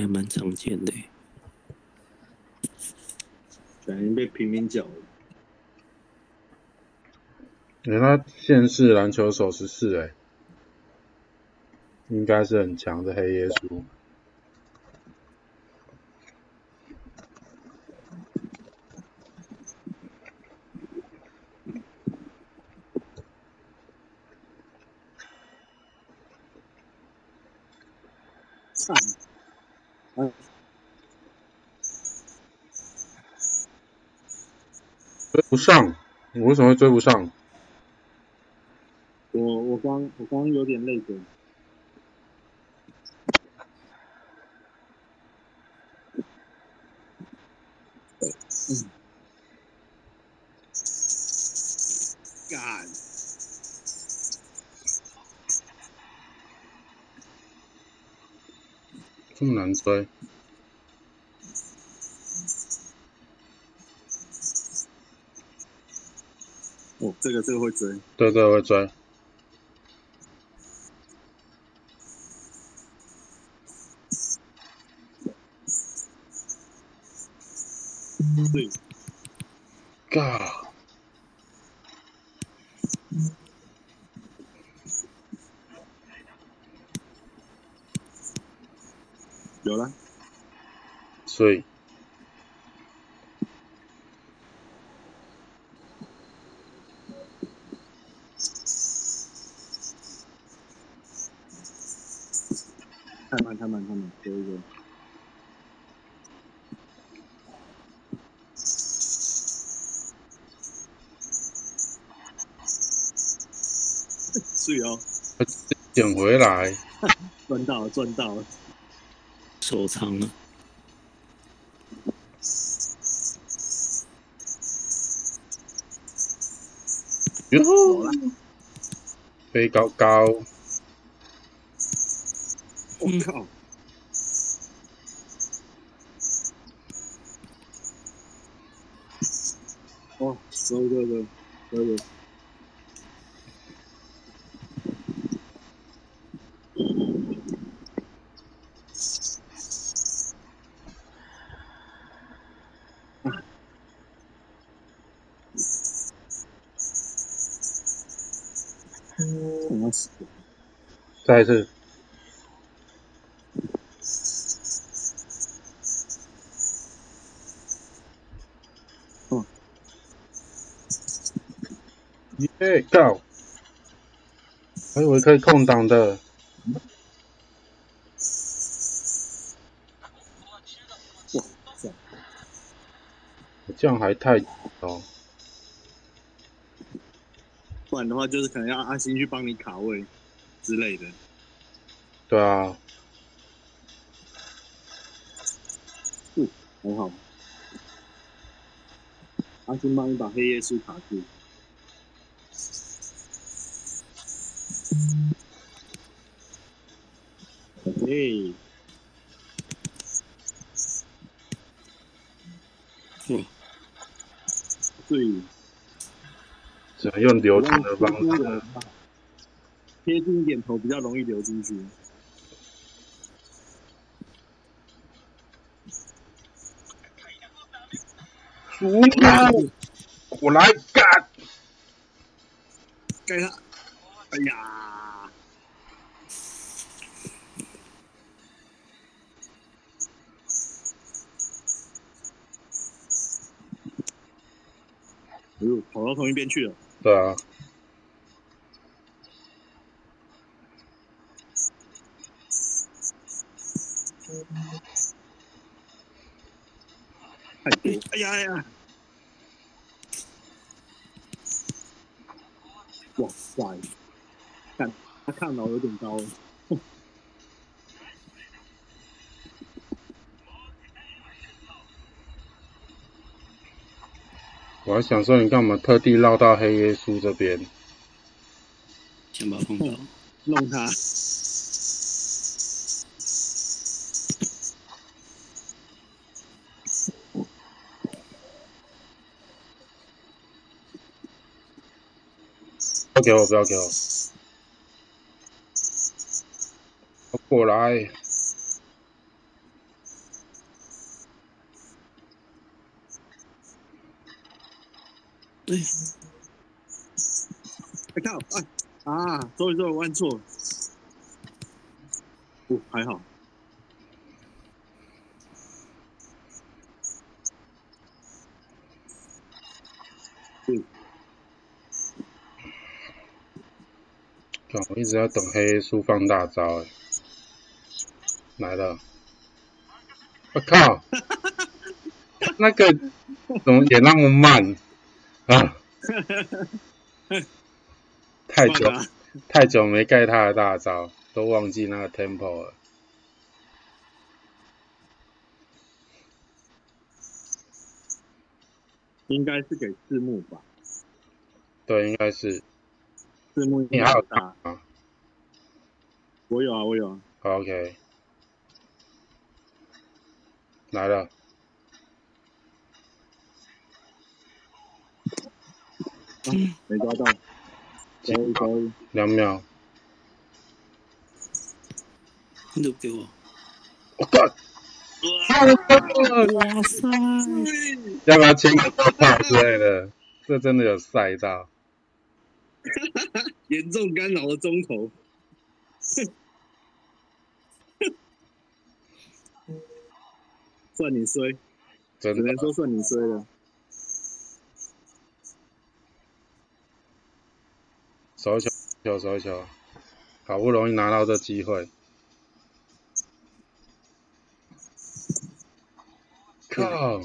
还蛮常见的。感觉被平民缴了。人他现世篮球手十四哎，应该是很强的黑耶稣。追不上，我为什么会追不上？我我刚我刚有点累的。嗯。干。这么难追？哦，这个这个会追。对对，会追。对。God。有了。所以。太慢，太慢，太慢，可以可以。是哦。捡回来。赚到了，赚到了。收藏了。哟吼！飞高高。我靠！哦，对对对，对对。再一次。嗯。耶，Go！还以为可以空档的。哇塞！这样还太高。不然的话，就是可能要阿星去帮你卡位之类的。对啊。很好。阿星帮你把黑夜树卡住。嘿。嗯。对。只能用流进的方式，贴近一点头比较容易流进去。输他！我来干！干他！哎呀！哎呦，跑到同一边去了。对啊。太多！哎呀呀！哇塞！看，他看到有点高了。我还想说，你干嘛特地绕到黑耶稣这边？先把碰到，弄他。给我，不要给我。我过来。哎，看，哎，啊，终于做完，按错了。哦，还好。干我一直在等黑树放大招，哎，来了！我靠，那个怎么也那么慢啊？太久太久没盖他的大招，都忘记那个 tempo 了。应该是给字幕吧？对，应该是字幕应你还有该大。啊我有啊，我有啊。？OK，来了，没抓到。可以可以。两秒。你都给我，我靠！哇塞！要不要签个头套之类的？这真的有晒到。严重干扰了中投。算你衰，只能说算你衰了。手一球，球手一球，好不容易拿到这机会，靠！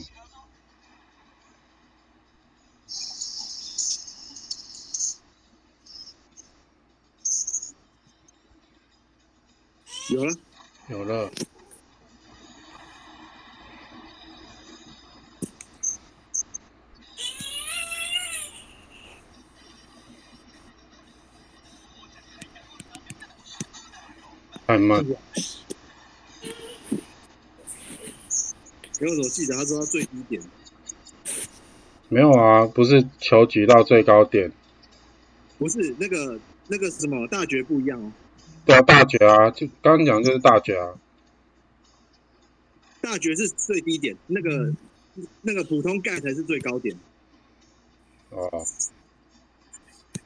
有了，有了，太慢，因为我记得他说他最低点，没有啊，不是球举到最高点，不是那个那个什么大绝不一样哦，对啊，大绝啊，就刚刚讲就是大绝啊，大绝是最低点，那个那个普通盖才是最高点。哦，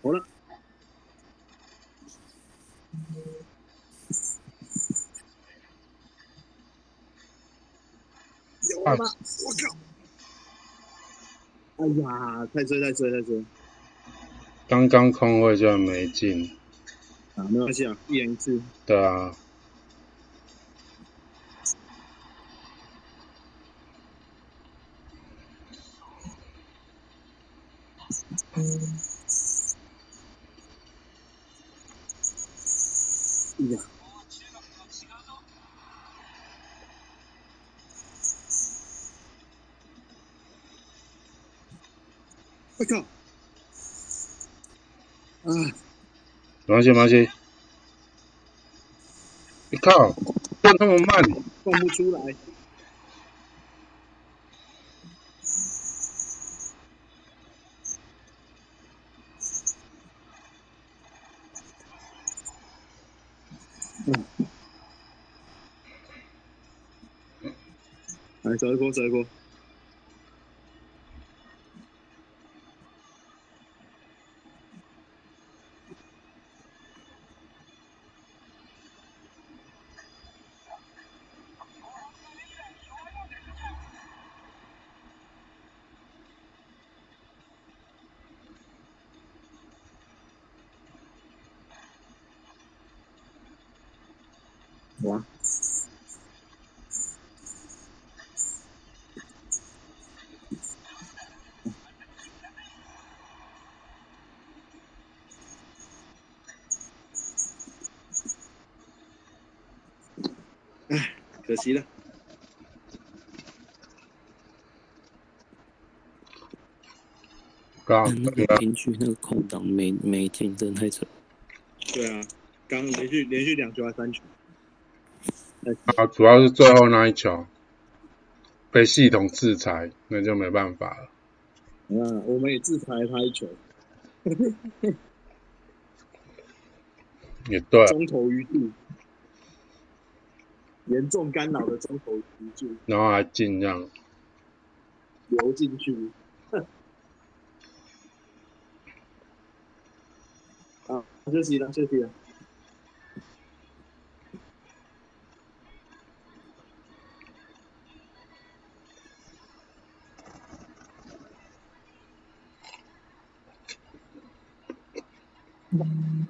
好了，有了吗？我靠！哎呀，太衰太衰太衰刚刚空位居然没进，啊！没关系啊，一人一次。对啊，嗯呀，我靠！啊，没关系没关系，你靠，动那么慢，动不出来。来，走一波，走一波。哇！唉，可惜了。刚但那个平局那个空档没没进，真的太扯。对啊，刚连续连续两球还三球。啊，主要是最后那一球被系统制裁，那就没办法了。啊，我们也制裁他一球。也对，中投余度，严重干扰的中投余度，然后还进这样，流进去。啊，休息了，休息了。嗯。